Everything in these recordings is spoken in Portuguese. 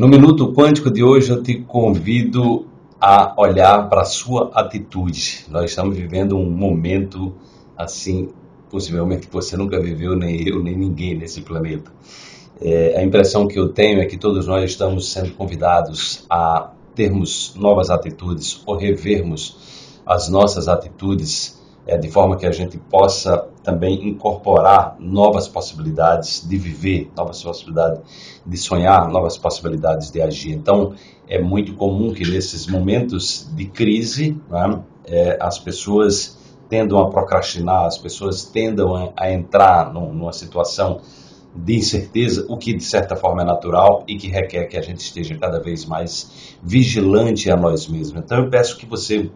No Minuto Quântico de hoje eu te convido a olhar para a sua atitude. Nós estamos vivendo um momento assim, possivelmente que você nunca viveu, nem eu, nem ninguém nesse planeta. É, a impressão que eu tenho é que todos nós estamos sendo convidados a termos novas atitudes ou revermos as nossas atitudes é, de forma que a gente possa também incorporar novas possibilidades de viver, novas possibilidades de sonhar, novas possibilidades de agir. Então, é muito comum que nesses momentos de crise, né, é, as pessoas tendam a procrastinar, as pessoas tendam a, a entrar num, numa situação de incerteza, o que de certa forma é natural e que requer que a gente esteja cada vez mais vigilante a nós mesmos. Então, eu peço que você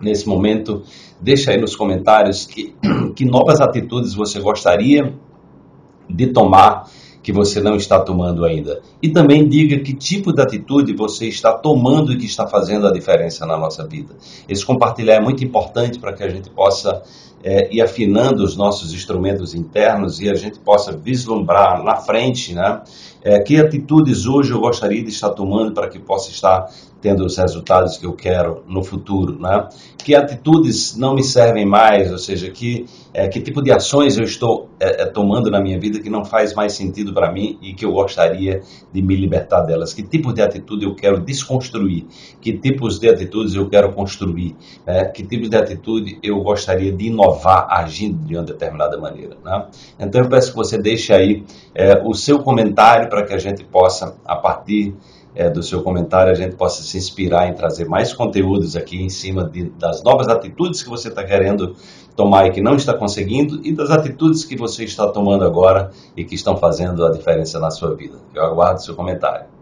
nesse momento. Deixa aí nos comentários que, que novas atitudes você gostaria de tomar que você não está tomando ainda. E também diga que tipo de atitude você está tomando e que está fazendo a diferença na nossa vida. Esse compartilhar é muito importante para que a gente possa é, ir afinando os nossos instrumentos internos e a gente possa vislumbrar na frente, né? É, que atitudes hoje eu gostaria de estar tomando para que possa estar tendo os resultados que eu quero no futuro, né? Que atitudes não me servem mais, ou seja, que é, que tipo de ações eu estou é, é tomando na minha vida que não faz mais sentido para mim e que eu gostaria de me libertar delas? Que tipo de atitude eu quero desconstruir? Que tipos de atitudes eu quero construir? Né? Que tipos de atitude eu gostaria de inovar agindo de uma determinada maneira? Né? Então eu peço que você deixe aí é, o seu comentário para que a gente possa, a partir é, do seu comentário, a gente possa se inspirar em trazer mais conteúdos aqui em cima de, das novas atitudes que você está querendo tomar e que não está conseguindo e das atitudes que você está tomando agora e que estão fazendo a diferença na sua vida. Eu aguardo seu comentário.